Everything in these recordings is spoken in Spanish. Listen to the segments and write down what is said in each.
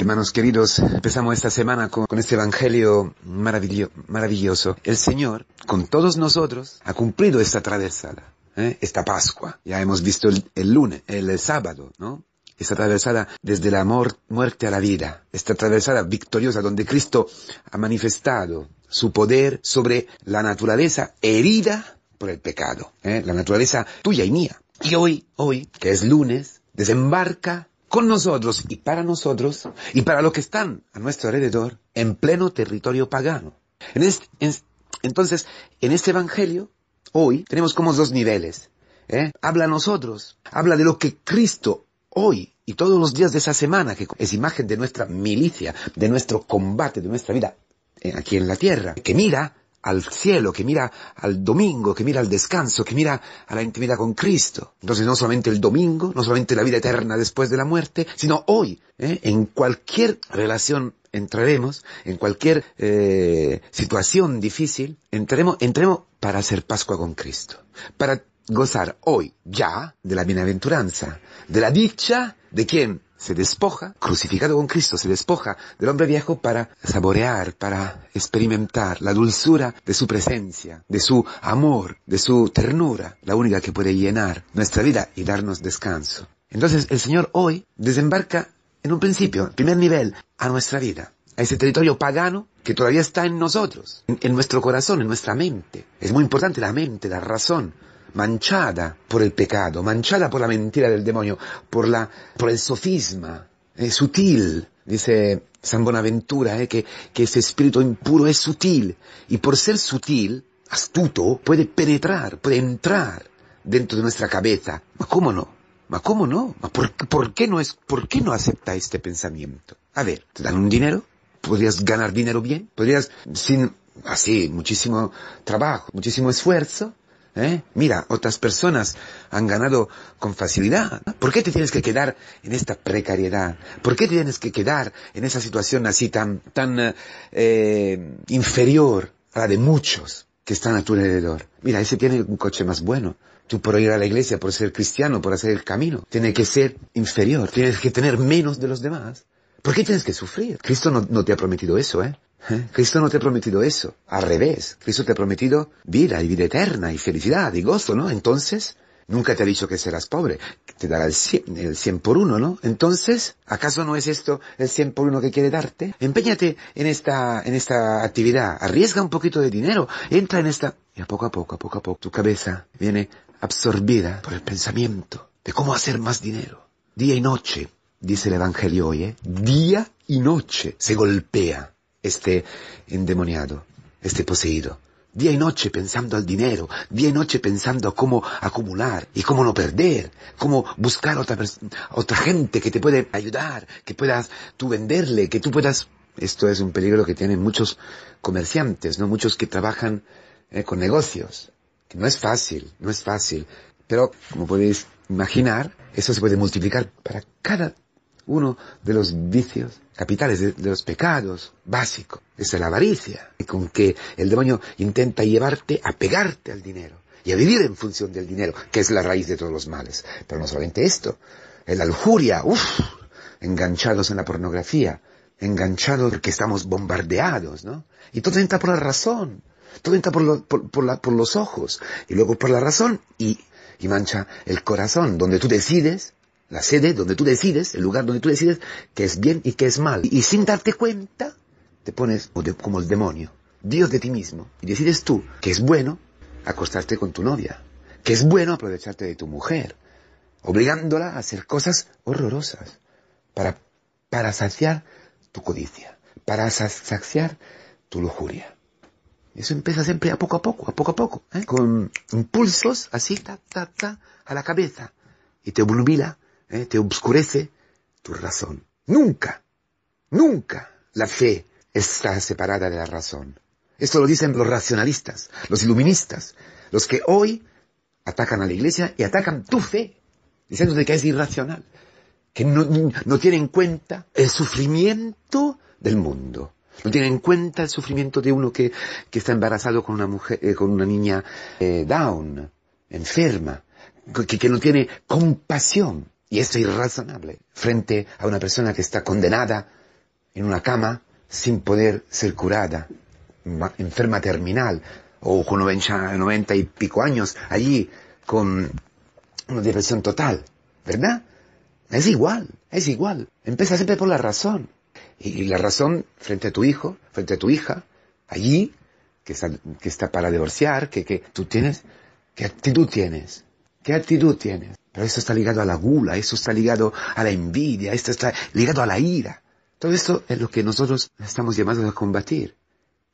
Hermanos queridos, empezamos esta semana con, este Evangelio maravilloso. El Señor, con todos nosotros, ha cumplido esta travesada, ¿eh? esta Pascua. Ya hemos visto el, lunes, el, sábado, ¿no? Esta atravesada desde la muerte a la vida, esta atravesada victoriosa donde Cristo ha manifestado su poder sobre la naturaleza herida por el pecado, ¿eh? la naturaleza tuya y mía. Y hoy, hoy, que es lunes, desembarca con nosotros y para nosotros y para los que están a nuestro alrededor en pleno territorio pagano. entonces, en este Evangelio, hoy, tenemos como dos niveles. ¿eh? Habla a nosotros, habla de lo que Cristo hoy y todos los días de esa semana, que es imagen de nuestra milicia, de nuestro combate, de nuestra vida eh, aquí en la tierra, que mira al cielo, que mira al domingo, que mira al descanso, que mira a la intimidad con Cristo. Entonces no solamente el domingo, no solamente la vida eterna después de la muerte, sino hoy, ¿eh? en cualquier relación entraremos, en cualquier eh, situación difícil, entremos, entremos para hacer Pascua con Cristo, para gozar hoy ya de la bienaventuranza, de la dicha de quien se despoja, crucificado con Cristo, se despoja del hombre viejo para saborear, para experimentar la dulzura de su presencia, de su amor, de su ternura, la única que puede llenar nuestra vida y darnos descanso. Entonces el Señor hoy desembarca en un principio, primer nivel, a nuestra vida, a ese territorio pagano que todavía está en nosotros, en, nuestro corazón, en nuestra mente. Es muy importante la mente, la razón, manchada por el pecado, manchada por la mentira del demonio, por la, por el sofisma, es sutil, dice San Bonaventura, eh, que, que ese espíritu impuro es sutil, y por ser sutil, astuto, puede penetrar, puede entrar dentro de nuestra cabeza. ¿Ma cómo no? ¿Ma cómo no? por, por, qué no es, por qué no acepta este pensamiento? A ver, te dan un dinero, podrías ganar dinero bien, podrías, sin, así, muchísimo trabajo, muchísimo esfuerzo, ¿Eh? Mira, otras personas han ganado con facilidad. ¿Por qué te tienes que quedar en esta precariedad? ¿Por qué te tienes que quedar en esa situación así tan, tan eh, inferior a la de muchos que están a tu alrededor? Mira, ese tiene un coche más bueno. Tú por ir a la iglesia, por ser cristiano, por hacer el camino, tiene que ser inferior. Tienes que tener menos de los demás. ¿Por qué tienes que sufrir? Cristo no, no te ha prometido eso, ¿eh? ¿Eh? Cristo no te ha prometido eso. Al revés, Cristo te ha prometido vida y vida eterna y felicidad y gozo, ¿no? Entonces, nunca te ha dicho que serás pobre. Te dará el cien, el cien por uno, ¿no? Entonces, ¿acaso no es esto el cien por uno que quiere darte? Empeñate en esta, en esta actividad. Arriesga un poquito de dinero. Entra en esta... Y a poco a poco, a poco a poco, tu cabeza viene absorbida por el pensamiento de cómo hacer más dinero. Día y noche, dice el Evangelio hoy, ¿eh? Día y noche se golpea este endemoniado, este poseído. Día y noche pensando al dinero, día y noche pensando cómo acumular y cómo no perder, cómo buscar otra, otra gente que te puede ayudar, que puedas tú venderle, que tú puedas... Esto es un peligro que tienen muchos comerciantes, ¿no? Muchos que trabajan eh, con negocios, que no es fácil, no es fácil. Pero, como podéis imaginar, eso se puede multiplicar para cada uno de los vicios capitales, de, los pecados básicos. es la avaricia, con que el demonio intenta llevarte a pegarte al dinero y a vivir en función del dinero, que es la raíz de todos los males. Pero no solamente esto, la lujuria, uff, enganchados en la pornografía, enganchados porque estamos bombardeados, ¿no? Y todo entra por la razón, todo entra por, los ojos, y luego por la razón, y mancha el corazón, donde tú decides la sede donde tú decides, el lugar donde tú decides qué es bien y qué es mal. Y sin darte cuenta, te pones como el demonio, Dios de ti mismo, y decides tú que es bueno acostarte con tu novia, que es bueno aprovecharte de tu mujer, obligándola a hacer cosas horrorosas para, para saciar tu codicia, para saciar tu lujuria. Eso empieza siempre a poco a poco, a poco a poco, ¿eh? con impulsos así, ta, ta, ta, a la cabeza, y te obnubila ¿eh? te obscurece tu razón. Nunca, nunca la fe está separada de la razón. Esto lo dicen los racionalistas, los iluministas, los que hoy atacan a la iglesia y atacan tu fe, diciendo que es irracional, que no, no tiene en cuenta el sufrimiento del mundo. No tiene en cuenta el sufrimiento de uno que, que está embarazado con una mujer, eh, con una niña eh, down, enferma, que, que no tiene compasión y esto es irrazonable frente a una persona que está condenada en una cama sin poder ser curada, enferma terminal, o con 90, y pico años allí con una depresión total, ¿verdad? Es igual, es igual. Empieza siempre por la razón. Y, la razón frente a tu hijo, frente a tu hija, allí, que está, que está para divorciar, que, que tú tienes, ¿qué actitud tienes? ¿Qué actitud tienes? Pero esto está ligado a la gula, eso está ligado a la envidia, esto está ligado a la ira. Todo esto es lo que nosotros estamos llamados a combatir.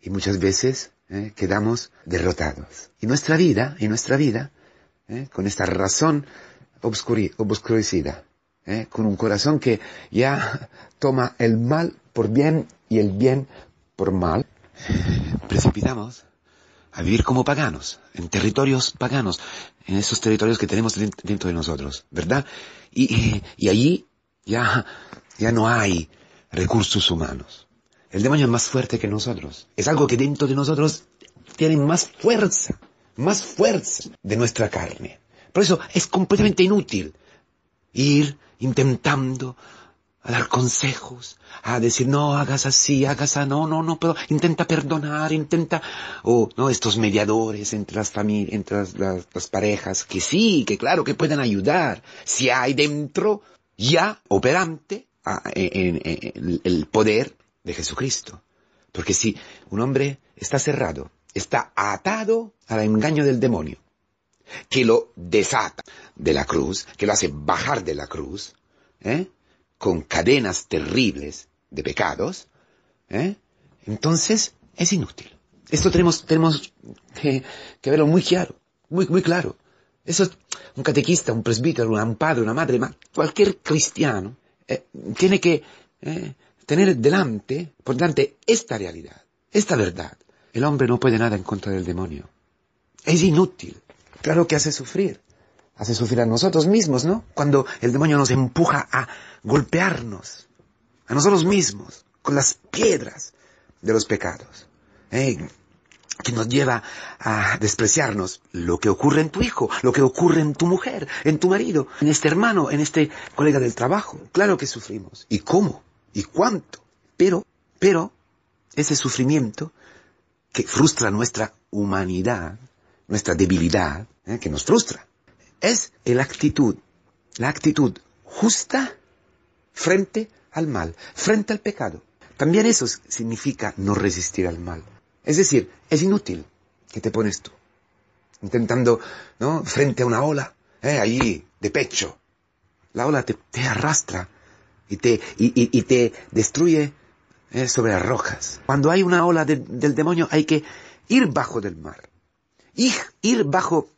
Y muchas veces ¿eh? quedamos derrotados. Y nuestra vida, y nuestra vida, ¿eh? con esta razón obscurecida, ¿eh? con un corazón que ya toma el mal por bien y el bien por mal, precipitamos a vivir como paganos, en territorios paganos, en esos territorios que tenemos dentro de nosotros, ¿verdad? Y, y allí ya, ya no hay recursos humanos. El demonio es más fuerte que nosotros. Es algo que dentro de nosotros tiene más fuerza, más fuerza de nuestra carne. Por eso es completamente inútil ir intentando a dar consejos, a decir, no, hagas así, hagas así, no, no, no, pero intenta perdonar, intenta, o, no, estos mediadores entre las familias, entre las, parejas, que sí, que claro, que pueden ayudar, si hay dentro ya operante en, el poder de Jesucristo. Porque si un hombre está cerrado, está atado al engaño del demonio, que lo desata de la cruz, que lo hace bajar de la cruz, ¿eh? Con cadenas terribles de pecados, ¿eh? entonces es inútil. Esto tenemos, tenemos que, verlo muy claro, muy, muy claro. Eso es un catequista, un presbítero, un padre, una madre, cualquier cristiano eh, tiene que eh, tener delante, por delante, esta realidad, esta verdad. El hombre no puede nada en contra del demonio. Es inútil. Claro que hace sufrir hace sufrir a nosotros mismos, ¿no? Cuando el demonio nos empuja a golpearnos, a nosotros mismos, con las piedras de los pecados, ¿eh? que nos lleva a despreciarnos lo que ocurre en tu hijo, lo que ocurre en tu mujer, en tu marido, en este hermano, en este colega del trabajo. Claro que sufrimos. ¿Y cómo? ¿Y cuánto? Pero, pero, ese sufrimiento que frustra nuestra humanidad, nuestra debilidad, ¿eh? que nos frustra, es la actitud, la actitud justa frente al mal, frente al pecado. También eso significa no resistir al mal. Es decir, es inútil que te pones tú, intentando, ¿no? Frente a una ola, ¿eh? allí, de pecho. La ola te, arrastra y te, y, te destruye ¿eh? sobre las rocas. Cuando hay una ola del demonio hay que ir bajo del mar, ir, ir bajo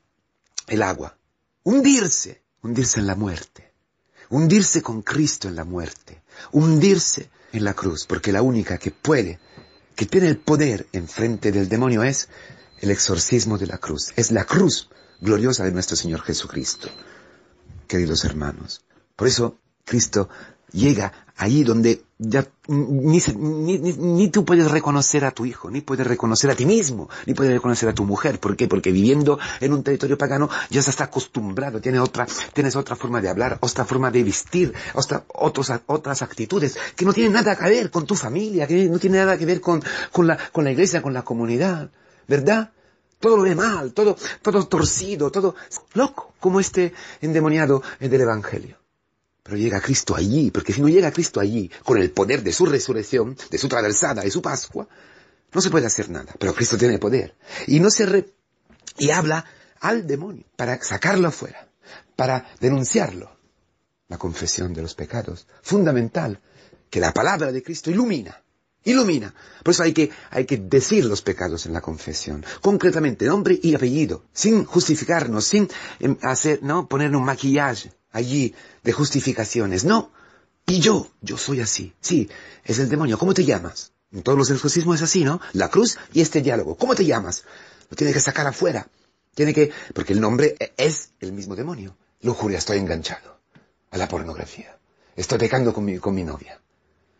el agua, hundirse, hundirse en la muerte, hundirse con Cristo en la muerte, hundirse en la cruz, porque la única que puede, que tiene el poder enfrente del demonio es el exorcismo de la cruz, es la cruz gloriosa de nuestro Señor Jesucristo, queridos hermanos. Por eso Cristo llega ahí donde ya ni, ni, tú puedes reconocer a tu hijo, ni puedes reconocer a ti mismo, ni puedes reconocer a tu mujer. ¿Por qué? Porque viviendo en un territorio pagano ya se está acostumbrado, tienes otra, tienes otra forma de hablar, otra forma de vestir, otra, otras actitudes que no tienen nada que ver con tu familia, que no tienen nada que ver con, con, la, con la iglesia, con la comunidad, ¿verdad? Todo lo ve mal, todo, todo torcido, todo loco, como este endemoniado del Evangelio. Pero llega Cristo allí, porque si no llega Cristo allí, con el poder de su resurrección, de su traversada, de su Pascua, no se puede hacer nada. Pero Cristo tiene poder. Y no se re... y habla al demonio para sacarlo afuera, para denunciarlo. La confesión de los pecados, fundamental, que la palabra de Cristo ilumina, ilumina. Por eso hay que, hay que decir los pecados en la confesión, concretamente, nombre y apellido, sin justificarnos, sin em, hacer, no, poner un maquillaje allí de justificaciones. No. Y yo, yo soy así. Sí, es el demonio. ¿Cómo te llamas? En todos los exorcismos es así, ¿no? La cruz y este diálogo. ¿Cómo te llamas? Lo tiene que sacar afuera. Tiene que, porque el nombre es el mismo demonio. Lujuria, estoy enganchado a la pornografía. Estoy pecando con mi, con mi novia.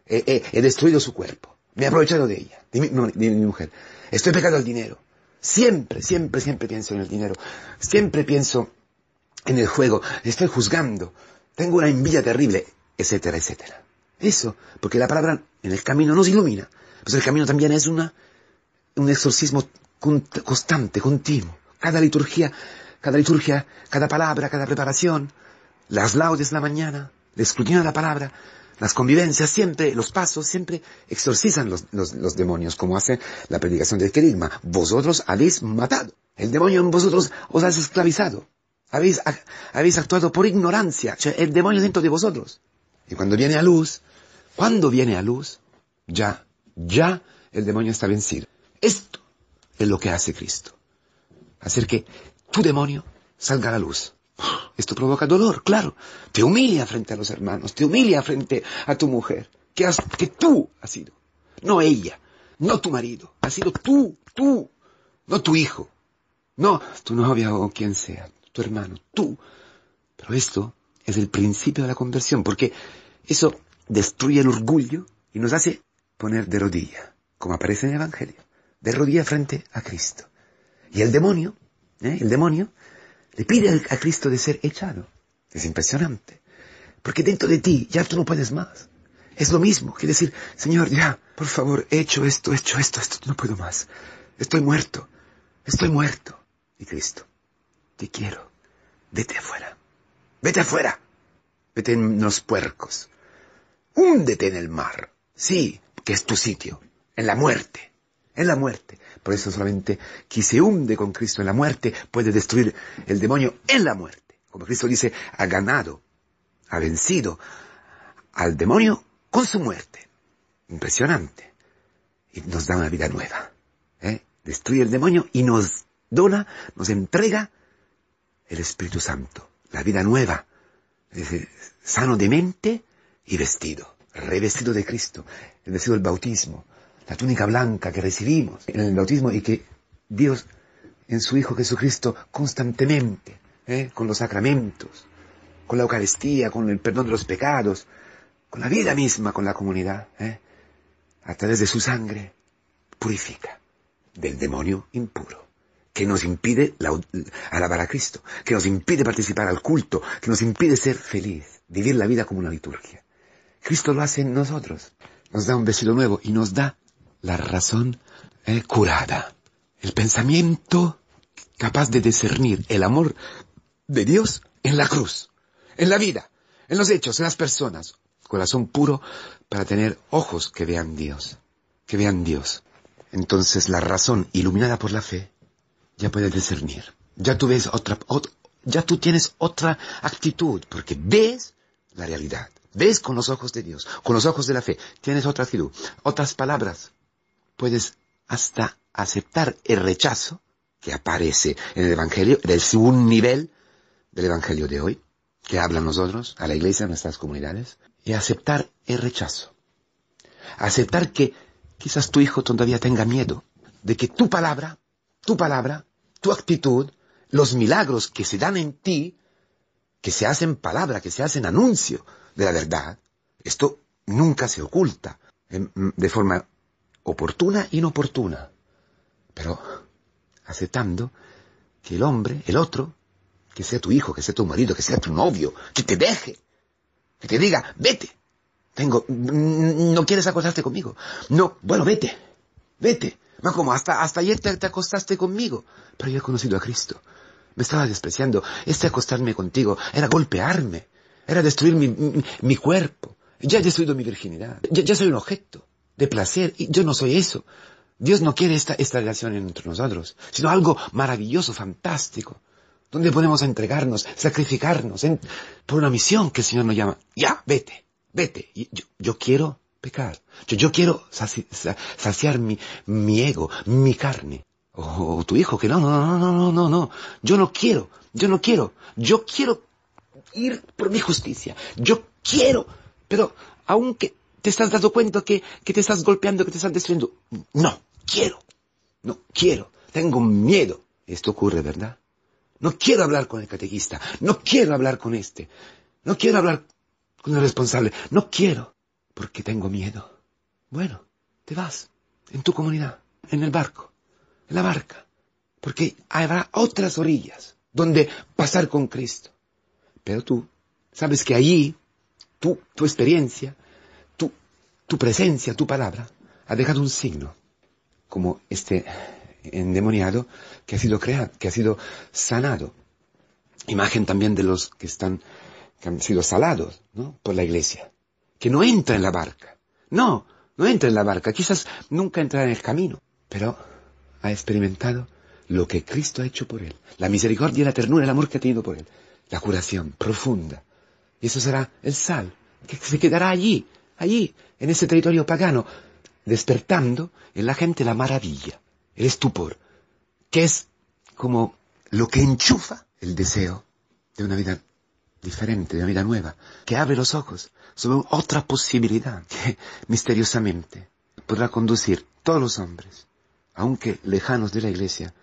He, destruido su cuerpo. Me he aprovechado de ella, de mi, mi mujer. Estoy pecando al dinero. Siempre, siempre, siempre pienso en el dinero. Siempre pienso en el juego, estoy juzgando, tengo una envidia terrible, etcétera, etcétera. Eso, porque la palabra en el camino nos ilumina. Pues el camino también es una, un exorcismo constante, continuo. Cada liturgia, cada liturgia, cada palabra, cada preparación, las laudes de la mañana, el escrutinio de la palabra, las convivencias siempre, los pasos siempre exorcizan los, los, demonios, como hace la predicación del querigma. Vosotros habéis matado. El demonio en vosotros os ha esclavizado. Habéis, habéis actuado por ignorancia. el demonio dentro de vosotros. Y cuando viene a luz, cuando viene a luz, ya, ya el demonio está vencido. Esto es lo que hace Cristo. Hacer que tu demonio salga a la luz. Esto provoca dolor, claro. Te humilia frente a los hermanos, te humilia frente a tu mujer, que, has, que tú has sido, no ella, no tu marido, has sido tú, tú, no tu hijo, no tu novia o quien sea, tu hermano, tú. Pero esto es el principio de la conversión, porque eso destruye el orgullo y nos hace poner de rodilla, como aparece en el Evangelio, de rodilla frente a Cristo. Y el demonio, ¿eh? el demonio, le pide a Cristo de ser echado. Es impresionante. Porque dentro de ti ya tú no puedes más. Es lo mismo que decir, Señor, ya, por favor, he hecho esto, he hecho esto, esto, no puedo más. Estoy muerto, estoy muerto. Y Cristo, te quiero, vete afuera, vete afuera, vete en los puercos, húndete en el mar, sí, que es tu sitio, en la muerte, en la muerte. Por eso solamente quien se hunde con Cristo en la muerte puede destruir el demonio en la muerte. Como Cristo dice, ha ganado, ha vencido al demonio con su muerte. Impresionante. Y nos da una vida nueva. ¿eh? Destruye el demonio y nos dona, nos entrega el Espíritu Santo. La vida nueva. sano de mente y vestido. Revestido de Cristo. El vestido del bautismo la túnica blanca que recibimos en el bautismo y que Dios en su Hijo Jesucristo constantemente, ¿eh? con los sacramentos, con la Eucaristía, con el perdón de los pecados, con la vida misma, con la comunidad, ¿eh? a través de su sangre, purifica del demonio impuro, que nos impide alabar a Cristo, que nos impide participar al culto, que nos impide ser feliz, vivir la vida como una liturgia. Cristo lo hace en nosotros, nos da un vestido nuevo y nos da la razón eh, curada, el pensamiento capaz de discernir el amor de Dios en la cruz, en la vida, en los hechos, en las personas, corazón puro para tener ojos que vean Dios, que vean Dios. Entonces la razón iluminada por la fe ya puede discernir. Ya tú ves otra, ya tú tienes otra actitud, porque ves la realidad. Ves con los ojos de Dios, con los ojos de la fe. Tienes otra actitud, otras palabras, puedes hasta aceptar el rechazo que aparece en el Evangelio, del segundo nivel del Evangelio de hoy, que habla a nosotros, a la iglesia, a nuestras comunidades, y aceptar el rechazo. Aceptar que quizás tu hijo todavía tenga miedo de que tu palabra, tu palabra, tu actitud, los milagros que se dan en ti, que se hacen palabra, que se hacen anuncio de la verdad, esto nunca se oculta de forma oportuna inoportuna, pero aceptando que el hombre, el otro, que sea tu hijo, que sea tu marido, que sea tu novio, que te deje, que te diga, vete, tengo, no quieres acostarte conmigo, no, bueno, vete, vete, no como hasta, ayer te, acostaste conmigo, pero yo he conocido a Cristo, me estaba despreciando, este acostarme contigo era golpearme, era destruir mi, cuerpo, ya he destruido mi virginidad, ya soy un objeto de placer. Y yo no soy eso. Dios no quiere esta, esta relación entre nosotros, sino algo maravilloso, fantástico, donde podemos entregarnos, sacrificarnos por una misión que el Señor nos llama. Ya, vete, vete. Y yo, quiero pecar. Yo, yo quiero saciar mi, mi ego, mi carne. O, tu hijo, que no, no, no, no, no, no, no. Yo no quiero, yo no quiero. Yo quiero ir por mi justicia. Yo quiero, pero aunque ¿Te estás dando cuenta que, que te estás golpeando, que te estás destruyendo? No, quiero. No, quiero. Tengo miedo. Esto ocurre, ¿verdad? No quiero hablar con el catequista. No quiero hablar con este. No quiero hablar con el responsable. No quiero. Porque tengo miedo. Bueno, te vas. En tu comunidad. En el barco. En la barca. Porque habrá otras orillas donde pasar con Cristo. Pero tú sabes que allí, tú, tu experiencia, tu presencia, tu palabra, ha dejado un signo, como este endemoniado que ha sido creado, que ha sido sanado. Imagen también de los que están, que han sido salados, ¿no? Por la iglesia. Que no entra en la barca. No, no entra en la barca. Quizás nunca entrará en el camino. Pero ha experimentado lo que Cristo ha hecho por él. La misericordia, la ternura, el amor que ha tenido por él. La curación profunda. Y eso será el sal, que se quedará allí, allí, en ese territorio pagano, despertando en la gente la maravilla, el estupor, que es como lo que enchufa el deseo de una vida diferente, de una vida nueva, que abre los ojos sobre otra posibilidad que misteriosamente podrá conducir todos los hombres, aunque lejanos de la iglesia,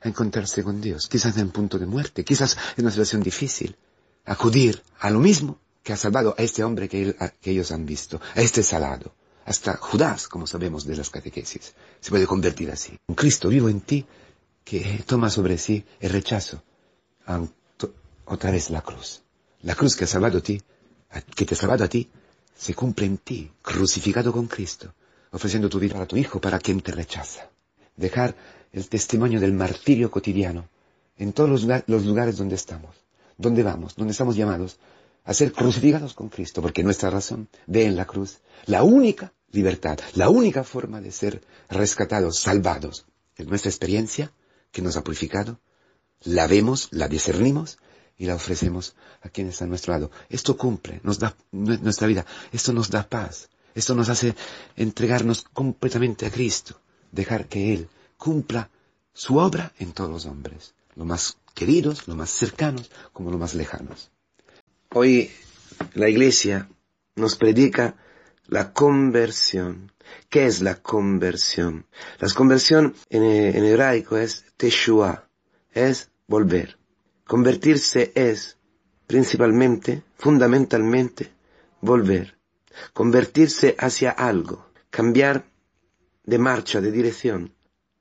a encontrarse con Dios, quizás en un punto de muerte, quizás en una situación difícil, acudir a lo mismo que ha salvado a este hombre que, ellos han visto, a este salado. Hasta Judas, como sabemos de las catequesis, se puede convertir así. Un Cristo vivo en ti que toma sobre sí el rechazo, otra vez la cruz. La cruz que ha salvado a ti, que te ha salvado a ti, se cumple en ti, crucificado con Cristo, ofreciendo tu vida para tu Hijo, para quien te rechaza. Dejar el testimonio del martirio cotidiano en todos los lugares donde estamos, donde vamos, donde estamos llamados a ser crucificados con Cristo, porque nuestra razón ve en la cruz la única libertad, la única forma de ser rescatados, salvados. En nuestra experiencia que nos ha purificado, la vemos, la discernimos y la ofrecemos a quienes están a nuestro lado. Esto cumple, nos da nuestra vida, esto nos da paz, esto nos hace entregarnos completamente a Cristo, dejar que Él cumpla su obra en todos los hombres, lo más queridos, lo más cercanos como lo más lejanos. Hoy la iglesia nos predica la conversión. ¿Qué es la conversión? La conversión en, hebraico es teshua, es volver. Convertirse es principalmente, fundamentalmente, volver. Convertirse hacia algo, cambiar de marcha, de dirección,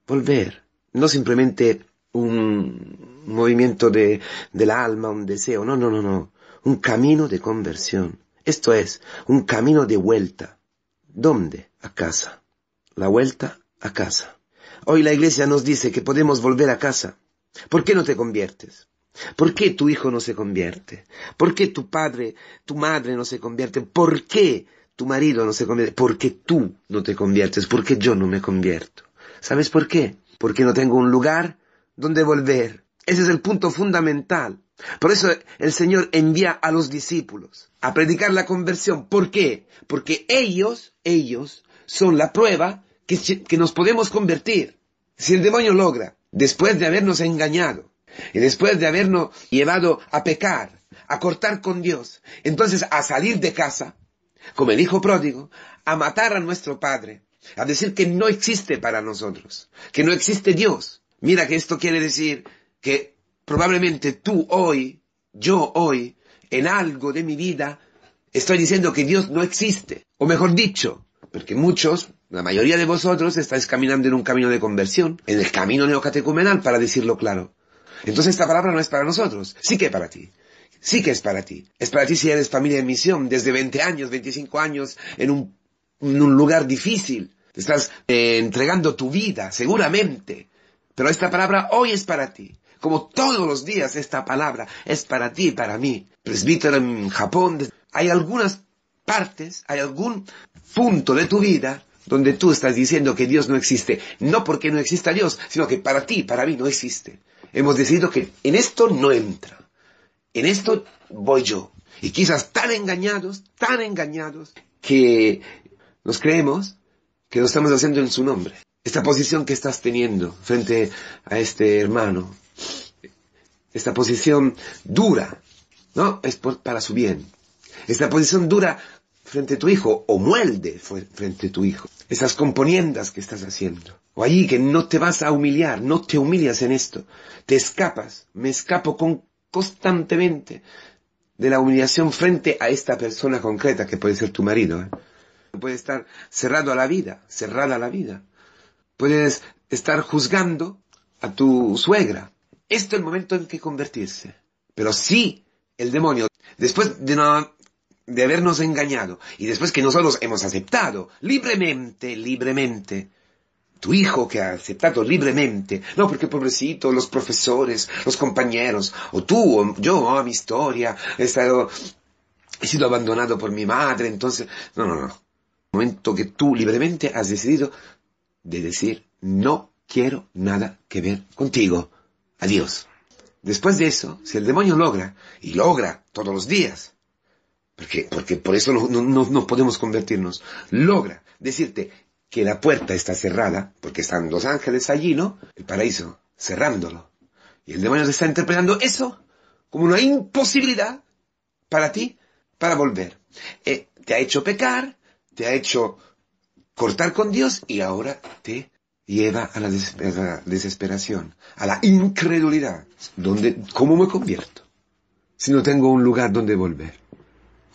volver. No simplemente un movimiento de, del alma, un deseo, no, no, no, no un camino de conversión. Esto es, un camino de vuelta. ¿Dónde? A casa. La vuelta a casa. Hoy la iglesia nos dice que podemos volver a casa. ¿Por qué no te conviertes? ¿Por qué tu hijo no se convierte? ¿Por qué tu padre, tu madre no se convierte? ¿Por qué tu marido no se convierte? Porque tú no te conviertes, porque yo no me convierto. ¿Sabes por qué? Porque no tengo un lugar donde volver. Ese es el punto fundamental. Por eso el Señor envía a los discípulos a predicar la conversión. ¿Por qué? Porque ellos, ellos son la prueba que, que nos podemos convertir. Si el demonio logra, después de habernos engañado y después de habernos llevado a pecar, a cortar con Dios, entonces a salir de casa, como el hijo pródigo, a matar a nuestro Padre, a decir que no existe para nosotros, que no existe Dios. Mira que esto quiere decir que probablemente tú hoy, yo hoy, en algo de mi vida, estoy diciendo que Dios no existe. O mejor dicho, porque muchos, la mayoría de vosotros, estáis caminando en un camino de conversión, en el camino neocatecumenal, para decirlo claro. Entonces esta palabra no es para nosotros, sí que para ti. Sí que es para ti. Es para ti si eres familia de misión, desde 20 años, 25 años, en un, en lugar difícil. Estás eh, entregando tu vida, seguramente. Pero esta palabra hoy es para ti. Como todos los días esta palabra es para ti y para mí. Presbítero en Japón, hay algunas partes, hay algún punto de tu vida donde tú estás diciendo que Dios no existe. No porque no exista Dios, sino que para ti, para mí no existe. Hemos decidido que en esto no entra. En esto voy yo. Y quizás tan engañados, tan engañados, que nos creemos que lo estamos haciendo en su nombre. Esta posición que estás teniendo frente a este hermano, esta posición dura, ¿no? Es para su bien. Esta posición dura frente a tu hijo, o muelde frente a tu hijo. Esas componiendas que estás haciendo. O allí que no te vas a humillar, no te humillas en esto. Te escapas, me escapo con, constantemente de la humillación frente a esta persona concreta que puede ser tu marido. ¿eh? Puede estar cerrado a la vida, cerrada a la vida. Puedes estar juzgando a tu suegra, esto es el momento en que convertirse. Pero si el demonio, después de una de habernos engañado y después que nosotros hemos aceptado libremente, libremente, tu hijo que ha aceptado libremente, no porque pobrecito, los profesores, los compañeros, o tú, o yo, a mi historia, he estado, he sido abandonado por mi madre, entonces, no, no, no. momento que tú libremente has decidido de decir, no quiero nada que ver contigo. Adiós. Después de eso, si el demonio logra, y logra todos los días, porque, porque por eso no, no, no podemos convertirnos, logra decirte que la puerta está cerrada, porque están los ángeles allí, ¿no? El paraíso, cerrándolo. Y el demonio está interpretando eso como una imposibilidad para ti, para volver. Eh, te ha hecho pecar, te ha hecho cortar con Dios y ahora te lleva a la desesperación, a la incredulidad. Donde, ¿Cómo me convierto? Si no tengo un lugar donde volver.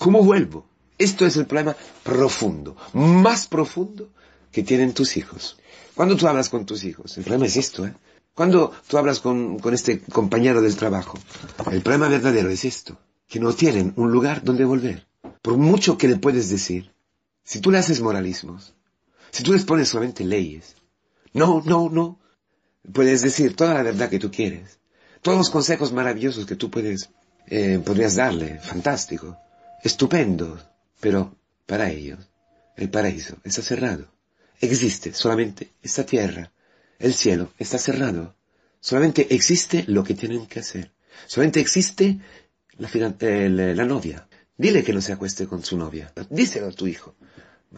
¿Cómo vuelvo? Esto es el problema profundo, más profundo que tienen tus hijos. Cuando tú hablas con tus hijos, el problema es esto, ¿eh? Cuando tú hablas con, con este compañero del trabajo, el problema verdadero es esto, que no tienen un lugar donde volver. Por mucho que le puedes decir, si tú le haces moralismos, si tú les pones solamente leyes, no, no, no, puedes decir toda la verdad que tú quieres, todos los consejos maravillosos que tú puedes, eh, podrías darle, fantástico, estupendo, pero para ellos el paraíso está cerrado. Existe solamente esta tierra, el cielo está cerrado. Solamente existe lo que tienen que hacer. Solamente existe la, la novia. Dile que no se acueste con su novia. Díselo a tu hijo.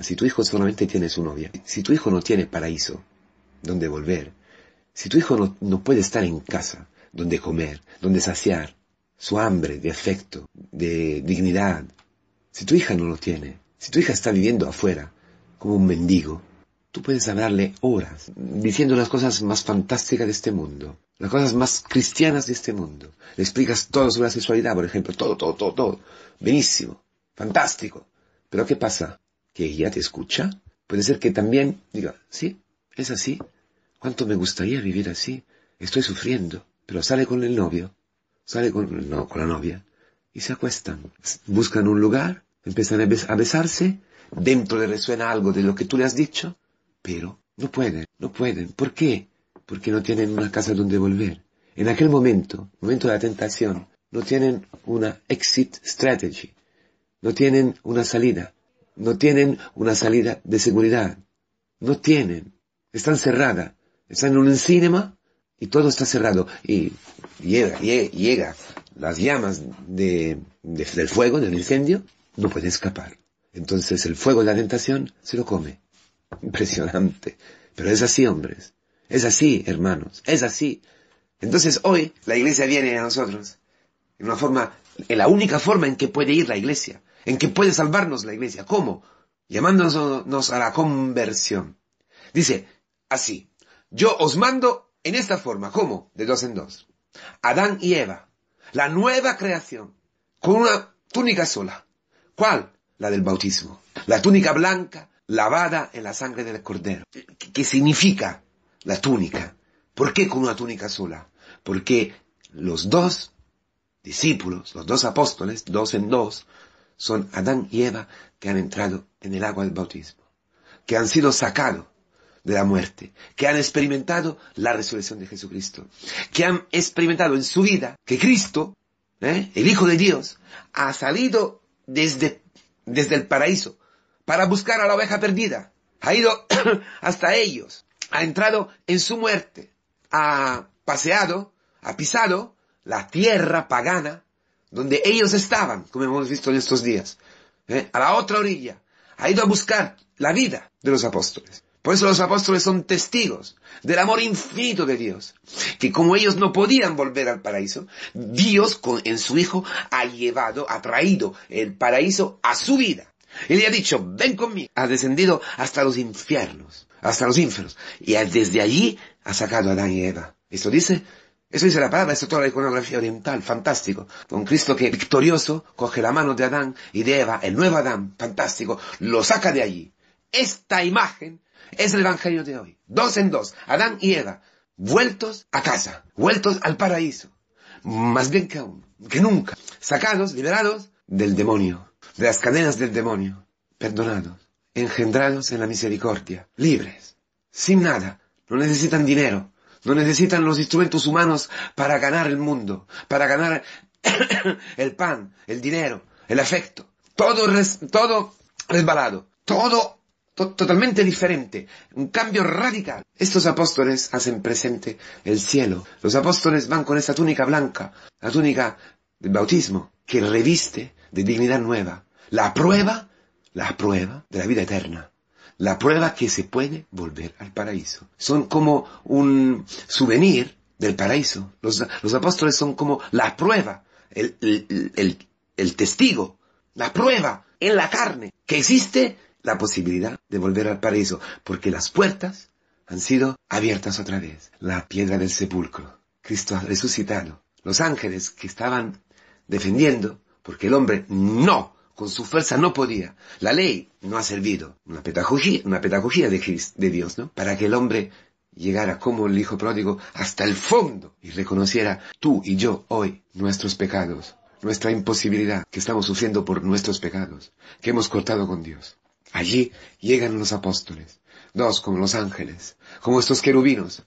Si tu hijo solamente tiene su novia, si tu hijo no tiene paraíso, donde volver, si tu hijo no, no puede estar en casa, donde comer, donde saciar su hambre de afecto, de dignidad, si tu hija no lo tiene, si tu hija está viviendo afuera, como un mendigo, tú puedes hablarle horas, diciendo las cosas más fantásticas de este mundo, las cosas más cristianas de este mundo. Le explicas todo sobre la sexualidad, por ejemplo, todo, todo, todo, todo. Benísimo, fantástico. Pero ¿qué pasa? que ella te escucha, puede ser que también diga, sí, es así, cuánto me gustaría vivir así, estoy sufriendo, pero sale con el novio, sale con, no, con la novia, y se acuestan, buscan un lugar, empiezan a besarse, dentro le resuena algo de lo que tú le has dicho, pero no pueden, no pueden. ¿Por qué? Porque no tienen una casa donde volver. En aquel momento, momento de la tentación, no tienen una exit strategy, no tienen una salida, no tienen una salida de seguridad. No tienen. Están cerradas. Están en un cinema y todo está cerrado. Y llega, llega, las llamas de, del fuego, del incendio, no puede escapar. Entonces el fuego de la tentación se lo come. Impresionante. Pero es así, hombres. Es así, hermanos. Es así. Entonces hoy la iglesia viene a nosotros en una forma, en la única forma en que puede ir la iglesia en que puede salvarnos la iglesia. ¿Cómo? Llamándonos a la conversión. Dice, así, yo os mando en esta forma. ¿Cómo? De dos en dos. Adán y Eva, la nueva creación, con una túnica sola. ¿Cuál? La del bautismo. La túnica blanca, lavada en la sangre del cordero. ¿Qué significa la túnica? ¿Por qué con una túnica sola? Porque los dos discípulos, los dos apóstoles, dos en dos, son Adán y Eva que han entrado en el agua del bautismo, que han sido sacados de la muerte, que han experimentado la resurrección de Jesucristo, que han experimentado en su vida que Cristo, ¿eh? el Hijo de Dios, ha salido desde, desde el paraíso para buscar a la oveja perdida, ha ido hasta ellos, ha entrado en su muerte, ha paseado, ha pisado la tierra pagana, donde ellos estaban, como hemos visto en estos días, ¿eh? a la otra orilla, ha ido a buscar la vida de los apóstoles. Por eso los apóstoles son testigos del amor infinito de Dios, que como ellos no podían volver al paraíso, Dios en su Hijo ha llevado, ha traído el paraíso a su vida. Él le ha dicho, ven conmigo. Ha descendido hasta los infiernos, hasta los infiernos. Y desde allí ha sacado a Adán y Eva. Esto dice eso dice la palabra, eso es toda la iconografía oriental, fantástico. Con Cristo que victorioso coge la mano de Adán y de Eva, el nuevo Adán, fantástico, lo saca de allí. Esta imagen es el Evangelio de hoy. Dos en dos, Adán y Eva, vueltos a casa, vueltos al paraíso. Más bien que que nunca. Sacados, liberados del demonio, de las cadenas del demonio, perdonados, engendrados en la misericordia, libres, sin nada, no necesitan dinero, no necesitan los instrumentos humanos para ganar el mundo, para ganar el pan, el dinero, el afecto. Todo resbalado, todo totalmente diferente, un cambio radical. Estos apóstoles hacen presente el cielo. Los apóstoles van con esta túnica blanca, la túnica del bautismo, que reviste de dignidad nueva. La prueba, la prueba de la vida eterna. La prueba que se puede volver al paraíso. Son como un souvenir del paraíso. Los, apóstoles son como la prueba, el testigo, la prueba en la carne que existe la posibilidad de volver al paraíso, porque las puertas han sido abiertas otra vez. La piedra del sepulcro. Cristo ha resucitado. Los ángeles que estaban defendiendo, porque el hombre no, con su fuerza no podía. La ley no ha servido. Una pedagogía, una pedagogía de, de Dios, ¿no? Para que el hombre llegara como el hijo pródigo hasta el fondo y reconociera tú y yo hoy nuestros pecados, nuestra imposibilidad que estamos sufriendo por nuestros pecados, que hemos cortado con Dios. Allí llegan los apóstoles, dos como los ángeles, como estos querubinos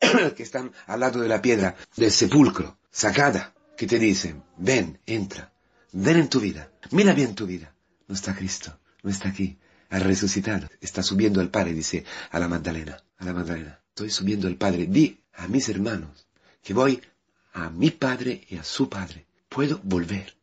que están al lado de la piedra del sepulcro, sacada, que te dicen, ven, entra, ven en tu vida, mira bien tu vida. No está Cristo, no está aquí, ha resucitado, está subiendo al Padre, dice a la Magdalena, a la Magdalena, estoy subiendo al Padre, di a mis hermanos que voy a mi Padre y a su Padre, puedo volver,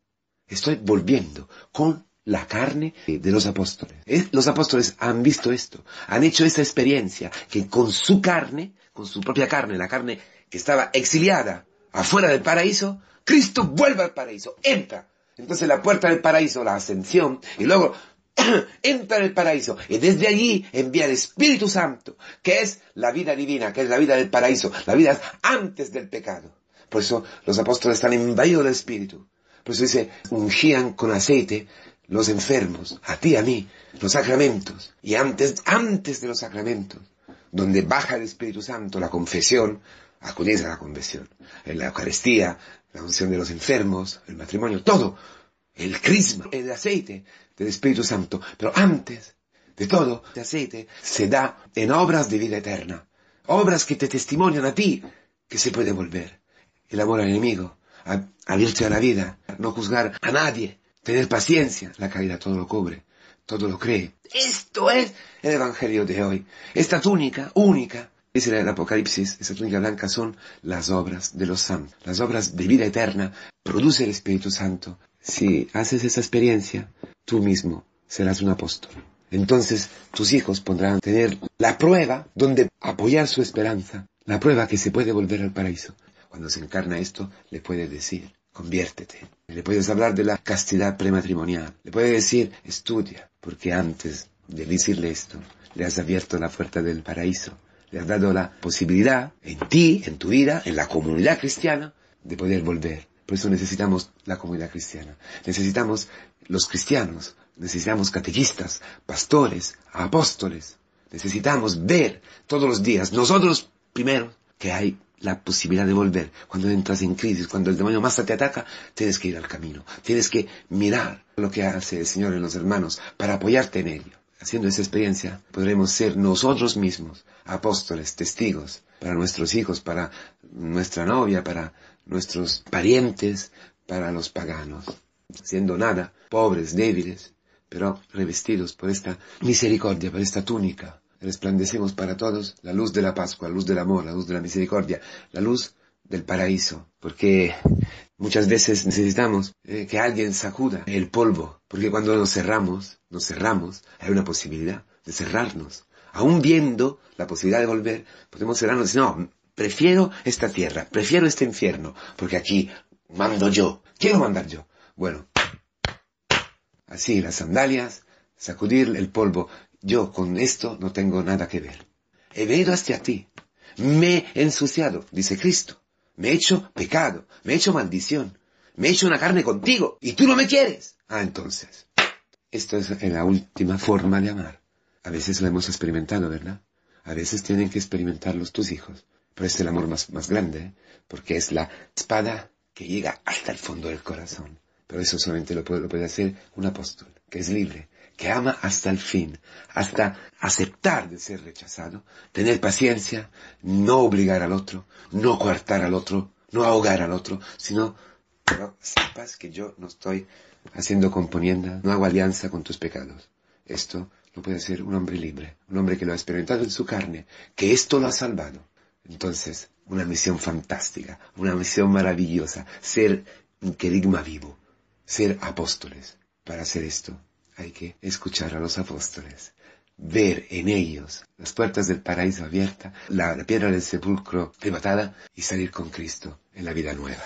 estoy volviendo con la carne de los apóstoles. Los apóstoles han visto esto, han hecho esa experiencia, que con su carne, con su propia carne, la carne que estaba exiliada afuera del paraíso, Cristo vuelve al paraíso, entra. Entonces la puerta del paraíso, la ascensión, y luego entra en el paraíso y desde allí envía el Espíritu Santo, que es la vida divina, que es la vida del paraíso, la vida antes del pecado. Por eso los apóstoles están invadidos del Espíritu. Por eso dice, ungían con aceite los enfermos, a ti, a mí, los sacramentos. Y antes, antes de los sacramentos, donde baja el Espíritu Santo, la confesión, acudís a la confesión. En la Eucaristía, la unción de los enfermos, el matrimonio, todo. El crisma, el aceite del Espíritu Santo. Pero antes de todo, el aceite se da en obras de vida eterna. Obras que te testimonian a ti que se puede volver. El amor al enemigo, abrirse a la vida, no juzgar a nadie, Tener paciencia, la caridad todo lo cubre, todo lo cree. Esto es el Evangelio de hoy. Esta túnica única, dice el Apocalipsis, esta túnica blanca son las obras de los santos. Las obras de vida eterna produce el Espíritu Santo. Si haces esa experiencia, tú mismo serás un apóstol. Entonces tus hijos podrán tener la prueba donde apoyar su esperanza, la prueba que se puede volver al paraíso. Cuando se encarna esto, le puede decir, conviértete. Le puedes hablar de la castidad prematrimonial. Le puedes decir, estudia, porque antes de decirle esto, le has abierto la puerta del paraíso. Le has dado la posibilidad en ti, en tu vida, en la comunidad cristiana, de poder volver. Por eso necesitamos la comunidad cristiana. Necesitamos los cristianos. Necesitamos catequistas, pastores, apóstoles. Necesitamos ver todos los días, nosotros primero, que hay la posibilidad de volver. Cuando entras en crisis, cuando el demonio más te ataca, tienes que ir al camino. Tienes que mirar lo que hace el Señor en los hermanos para apoyarte en ello. Haciendo esa experiencia, podremos ser nosotros mismos apóstoles, testigos para nuestros hijos, para nuestra novia, para nuestros parientes, para los paganos. Siendo nada, pobres, débiles, pero revestidos por esta misericordia, por esta túnica resplandecemos para todos la luz de la Pascua, la luz del amor, la luz de la misericordia, la luz del paraíso, porque muchas veces necesitamos eh, que alguien sacuda el polvo, porque cuando nos cerramos, nos cerramos, hay una posibilidad de cerrarnos. Aún viendo la posibilidad de volver, podemos cerrarnos y decir, no, prefiero esta tierra, prefiero este infierno, porque aquí mando yo, quiero mandar yo. Bueno, así las sandalias, sacudir el polvo, yo con esto no tengo nada que ver. He venido hacia ti. Me he ensuciado, dice Cristo. Me he hecho pecado, me he hecho maldición, me he hecho una carne contigo y tú no me quieres. Ah, entonces, esto es la última forma de amar. A veces lo hemos experimentado, ¿verdad? A veces tienen que experimentarlos tus hijos. Pero es el amor más, grande, ¿eh? porque es la espada que llega hasta el fondo del corazón. Pero eso solamente lo puede hacer un apóstol, que es libre, que ama hasta el fin, hasta aceptar de ser rechazado, tener paciencia, no obligar al otro, no coartar al otro, no ahogar al otro, sino, pero sepas que yo no estoy haciendo componienda, no hago alianza con tus pecados. Esto lo puede hacer un hombre libre, un hombre que lo ha experimentado en su carne, que esto lo ha salvado. Entonces, una misión fantástica, una misión maravillosa, ser un querigma vivo, ser apóstoles. Para hacer esto hay que escuchar a los apóstoles, ver en ellos las puertas del paraíso abiertas, la, la piedra del sepulcro levantada y salir con Cristo en la vida nueva.